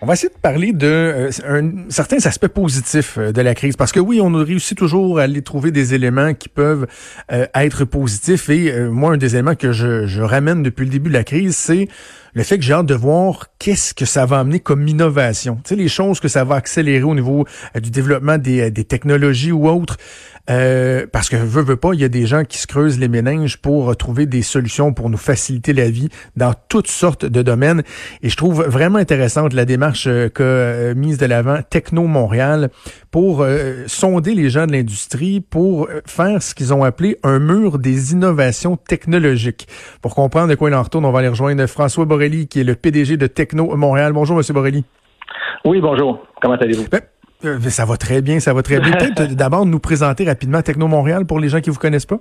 On va essayer de parler de euh, certains aspects positifs euh, de la crise, parce que oui, on réussit toujours à aller trouver des éléments qui peuvent euh, être positifs. Et moi, un des éléments que je ramène depuis le début de la crise, c'est le fait que j'ai hâte de voir qu'est-ce que ça va amener comme innovation. Tu sais, les choses que ça va accélérer au niveau du développement des, des technologies ou autres. Euh, parce que veut, veut pas, il y a des gens qui se creusent les méninges pour trouver des solutions pour nous faciliter la vie dans toutes sortes de domaines. Et je trouve vraiment intéressante la démarche euh, euh, mise de l'avant Techno Montréal pour sonder les gens de l'industrie, pour faire ce qu'ils ont appelé un mur des innovations technologiques. Pour comprendre de quoi il en retourne, on va aller rejoindre François Borelli, qui est le PDG de Techno Montréal. Bonjour, Monsieur Borelli. Oui, bonjour. Comment allez-vous? Ben, euh, ça va très bien, ça va très bien. Peut-être d'abord nous présenter rapidement Techno Montréal pour les gens qui vous connaissent pas.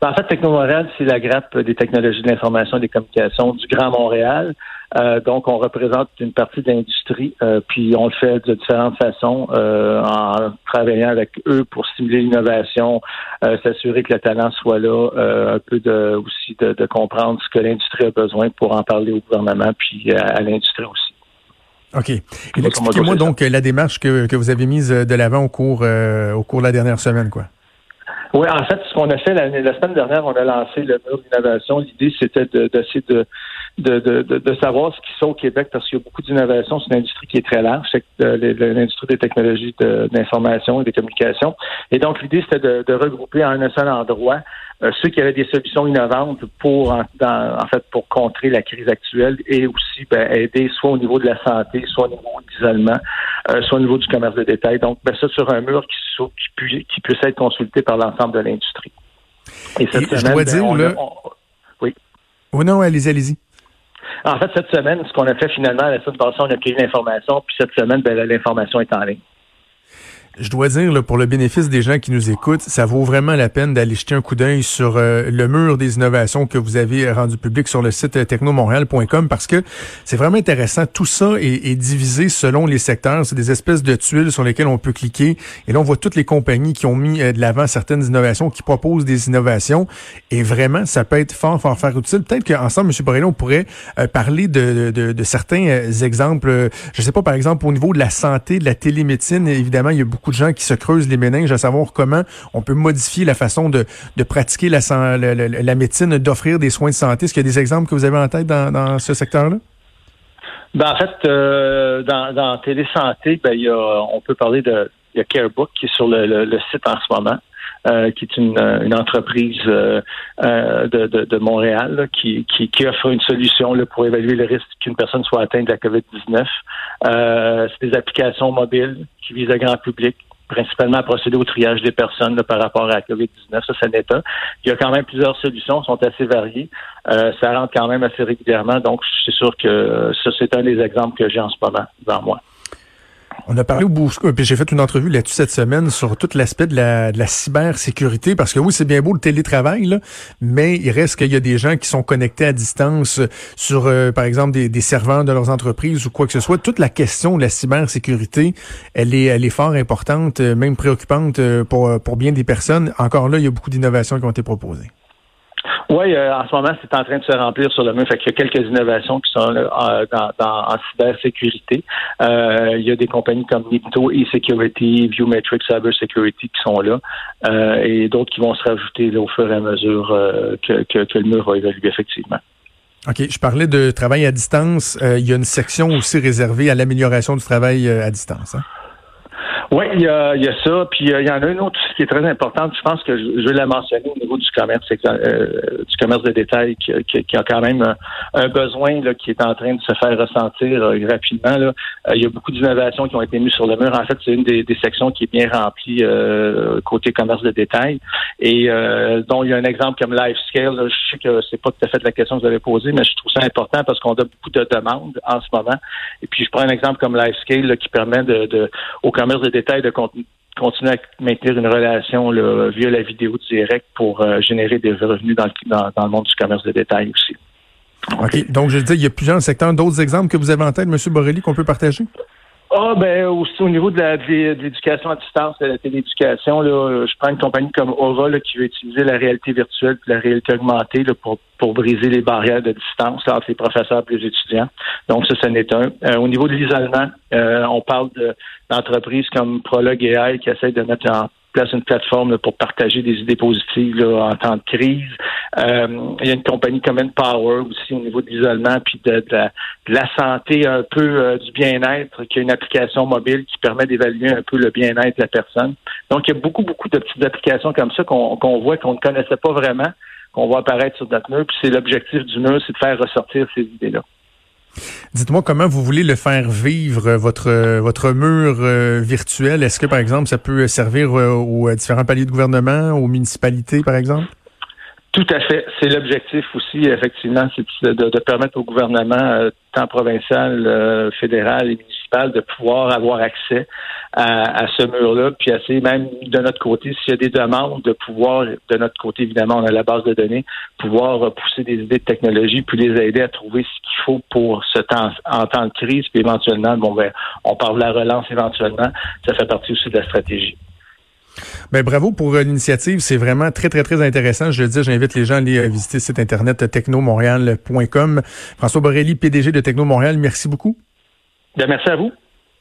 Ben, en fait, Techno Montréal, c'est la grappe des technologies de l'information et des communications du Grand Montréal. Euh, donc, on représente une partie de l'industrie, euh, puis on le fait de différentes façons, en travaillant avec eux pour stimuler l'innovation, s'assurer que le talent soit là, un peu de, aussi de, de comprendre ce que l'industrie a besoin pour en parler au gouvernement, puis à l'industrie aussi. OK. Expliquez-moi donc la démarche que, que, vous avez mise de l'avant au cours euh, au cours de la dernière semaine, quoi. Oui, en fait, ce qu'on a fait la, semaine dernière, on a lancé le mur d'innovation. L'idée, c'était d'essayer de, de, de, de, de, savoir ce qui sont au Québec parce qu'il y a beaucoup d'innovation. C'est une industrie qui est très large, c'est euh, l'industrie des technologies d'information et des communications. Et donc, l'idée, c'était de, regrouper en un seul endroit euh, ceux qui avaient des solutions innovantes pour en, fait pour contrer la crise actuelle et aussi ben, aider soit au niveau de la santé, soit au niveau de l'isolement, euh, soit au niveau du commerce de détail. Donc, ben, ça sur un mur qui, qui, qui puisse être consulté par l'ensemble de l'industrie. Et cette semaine, je dois ben, dire, oui. Oh non, allez-y, allez-y. En fait, cette semaine, ce qu'on a fait finalement, la semaine passée, on a pris l'information, puis cette semaine, ben, l'information est en ligne je dois dire, là, pour le bénéfice des gens qui nous écoutent, ça vaut vraiment la peine d'aller jeter un coup d'œil sur euh, le mur des innovations que vous avez rendu public sur le site euh, technomontréal.com parce que c'est vraiment intéressant. Tout ça est, divisé selon les secteurs. C'est des espèces de tuiles sur lesquelles on peut cliquer. Et là, on voit toutes les compagnies qui ont mis euh, de l'avant certaines innovations, qui proposent des innovations. Et vraiment, ça peut être fort, fort, fort utile. Peut-être qu'ensemble, M. Borrello, on pourrait parler de, de, de, certains exemples. Je sais pas, par exemple, au niveau de la santé, de la télémédecine, évidemment, il y a beaucoup de gens qui se creusent les méninges à savoir comment on peut modifier la façon de, de pratiquer la, la, médecine, d'offrir des soins de santé. Est-ce qu'il y a des exemples que vous avez en tête dans, ce secteur-là? Ben, en fait, euh, dans, dans Télésanté, ben, y a, on peut parler de y a Carebook qui est sur le, le, site en ce moment. Euh, qui est une, une entreprise euh, euh de, de, de, Montréal qui, qui, qui, offre une solution là, pour évaluer le risque qu'une personne soit atteinte de la COVID-19. Euh, c'est des applications mobiles qui visent le grand public principalement à procéder au triage des personnes par rapport à la COVID-19. Ça, c'est état. Il y a quand même plusieurs solutions, sont assez variées. Euh, ça rentre quand même assez régulièrement. Donc, c'est sûr que ça, c'est un des exemples que j'ai en ce moment devant moi. On a parlé au bout, puis j'ai fait une entrevue là-dessus cette semaine sur tout l'aspect de la, de la cybersécurité, parce que oui, c'est bien beau le télétravail, mais il reste qu'il y a des gens qui sont connectés à distance sur, euh, par exemple, des, des, serveurs de leurs entreprises ou quoi que ce soit. Toute la question de la cybersécurité, elle est, elle est fort importante, euh, même préoccupante euh, pour, pour bien des personnes. Encore là, il y a beaucoup d'innovations qui ont été proposées. Oui, euh, en ce moment, c'est en train de se remplir sur le mur. Fait y a quelques innovations qui sont là, euh, dans, en cybersécurité. Euh, il y a des compagnies comme Nipto e-Security, Viewmetric Cyber Security qui sont là, et d'autres qui vont se rajouter au fur et à mesure que, le mur va évoluer effectivement. OK. Je parlais de travail à distance. il y a une section aussi réservée à l'amélioration du travail à distance. Hein? Oui, il y a, y a ça. Puis euh, il y en a une autre qui est très importante. Je pense que je, vais la mentionner au niveau du commerce, euh, du commerce de détail, qui, qui, a quand même un, besoin là, qui est en train de se faire ressentir euh, rapidement. Il y a beaucoup d'innovations qui ont été mises sur le mur. En fait, c'est une des, sections qui est bien remplie côté commerce de détail. Et dont il y a un exemple comme LifeScale. Là, je sais que c'est pas tout à fait la question que vous avez posée, mais je trouve ça important parce qu'on a beaucoup de demandes en ce moment. Et puis je prends un exemple comme LifeScale qui permet de, de au commerce de détail de continuer à maintenir une relation via la vidéo directe pour euh, générer des revenus dans le, monde du commerce de détail aussi. OK. Donc, je dis, il y a plusieurs secteurs. D'autres exemples que vous avez en tête, M. Borelli, qu'on peut partager? Ah ben aussi au niveau de l'éducation à distance, de la télééducation, là, je prends une compagnie comme Aura qui veut utiliser la réalité virtuelle et la réalité augmentée pour, pour briser les barrières de distance entre les professeurs et les étudiants. Donc ça, ce n'est un. Euh, au niveau de l'isolement, euh, on parle d'entreprises comme Prolog AI qui essayent de mettre en place une plateforme pour partager des idées positives en temps de crise. Euh, il y a une compagnie comme Power aussi au niveau de l'isolement puis de, la, santé un peu euh, du bien-être, qui a une application mobile qui permet d'évaluer un peu le bien-être de la personne. Donc, il y a beaucoup, beaucoup de petites applications comme ça qu'on voit qu'on ne connaissait pas vraiment, qu'on voit apparaître sur notre mur. Puis c'est l'objectif du mur, c'est de faire ressortir ces idées-là. Dites-moi comment vous voulez le faire vivre, euh, votre euh, votre mur euh, virtuel. Est-ce que, par exemple, ça peut servir aux différents paliers de gouvernement, aux municipalités, par exemple? Tout à fait. C'est l'objectif aussi, effectivement, c'est de, permettre au gouvernement, tant provincial, fédéral et municipal, de pouvoir avoir accès à, ce mur-là, puis essayer même de notre côté, s'il y a des demandes, de pouvoir, de notre côté, évidemment, on a la base de données, pouvoir pousser des idées de technologie, puis les aider à trouver ce qu'il faut pour ce temps, en temps de crise, puis éventuellement, bon, ben, on parle de la relance éventuellement, ça fait partie aussi de la stratégie. Ben, bravo pour euh, l'initiative. C'est vraiment très, très, très intéressant. Je le dis, j'invite les gens à aller euh, visiter le site internet technomontréal.com. François Borelli, PDG de Techno Montréal, merci beaucoup. Bien, merci à vous.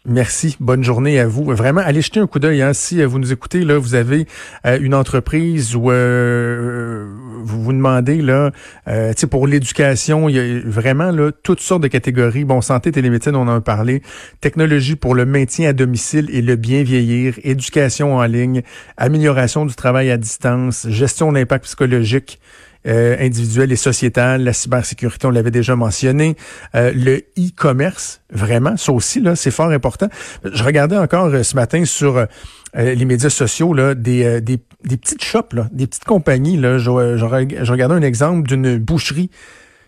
Merci. Bonne journée à vous. Vraiment, allez jeter un coup d'œil. Hein. Si euh, vous nous écoutez, là, vous avez euh, une entreprise où euh, vous vous demandez, là, euh, pour l'éducation, il y a vraiment là, toutes sortes de catégories. Bon, santé, télémédecine, on en a parlé. Technologie pour le maintien à domicile et le bien vieillir. Éducation en ligne. Amélioration du travail à distance. Gestion d'impact psychologique. Euh, individuelle et sociétale, la cybersécurité, on l'avait déjà mentionné, euh, le e-commerce, vraiment, ça aussi, là, c'est fort important. Je regardais encore euh, ce matin sur les médias sociaux là, des, des, des petites shops, là, des petites compagnies. Là, je, je, regardais un exemple d'une boucherie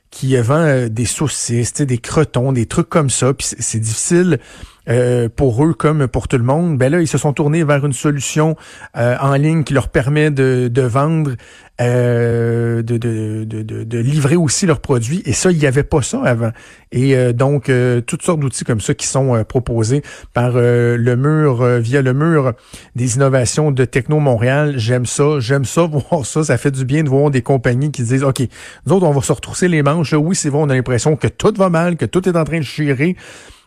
qui vend des saucisses, des crotons, des trucs comme ça. Puis c'est difficile euh, pour eux comme pour tout le monde, ben là, ils se sont tournés vers une solution euh, en ligne qui leur permet de, de vendre, euh, de, de, de, de, livrer aussi leurs produits. Et ça, il n'y avait pas ça avant. Et donc, toutes sortes d'outils comme ça qui sont proposés par le mur, via le mur des innovations de Techno Montréal. J'aime ça, j'aime ça, voir ça. Ça fait du bien de voir des compagnies qui disent, OK, nous autres, on va se retrousser les manches. oui, c'est vrai, on a l'impression que tout va mal, que tout est en train de chirer.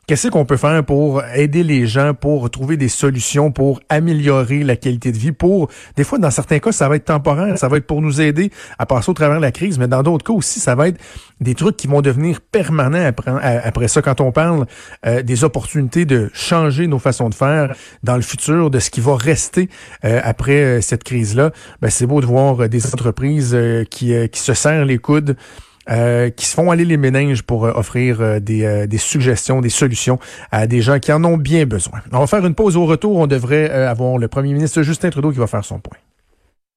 Qu'est-ce qu'on peut faire pour aider les gens, pour trouver des solutions, pour améliorer la qualité de vie, pour, des fois, dans certains cas, ça va être temporaire, ça va être pour nous aider à passer au travers de la crise, mais dans d'autres cas aussi, ça va être des trucs qui vont devenir permanents après, après ça. Quand on parle euh, des opportunités de changer nos façons de faire dans le futur, de ce qui va rester euh, après euh, cette crise-là, ben, c'est beau de voir des entreprises qui, qui se serrent les coudes, euh, qui se font aller les méninges pour euh, offrir euh, des, des, suggestions, des solutions à des gens qui en ont bien besoin. On va faire une pause au retour. On devrait avoir le premier ministre Justin Trudeau qui va faire son point.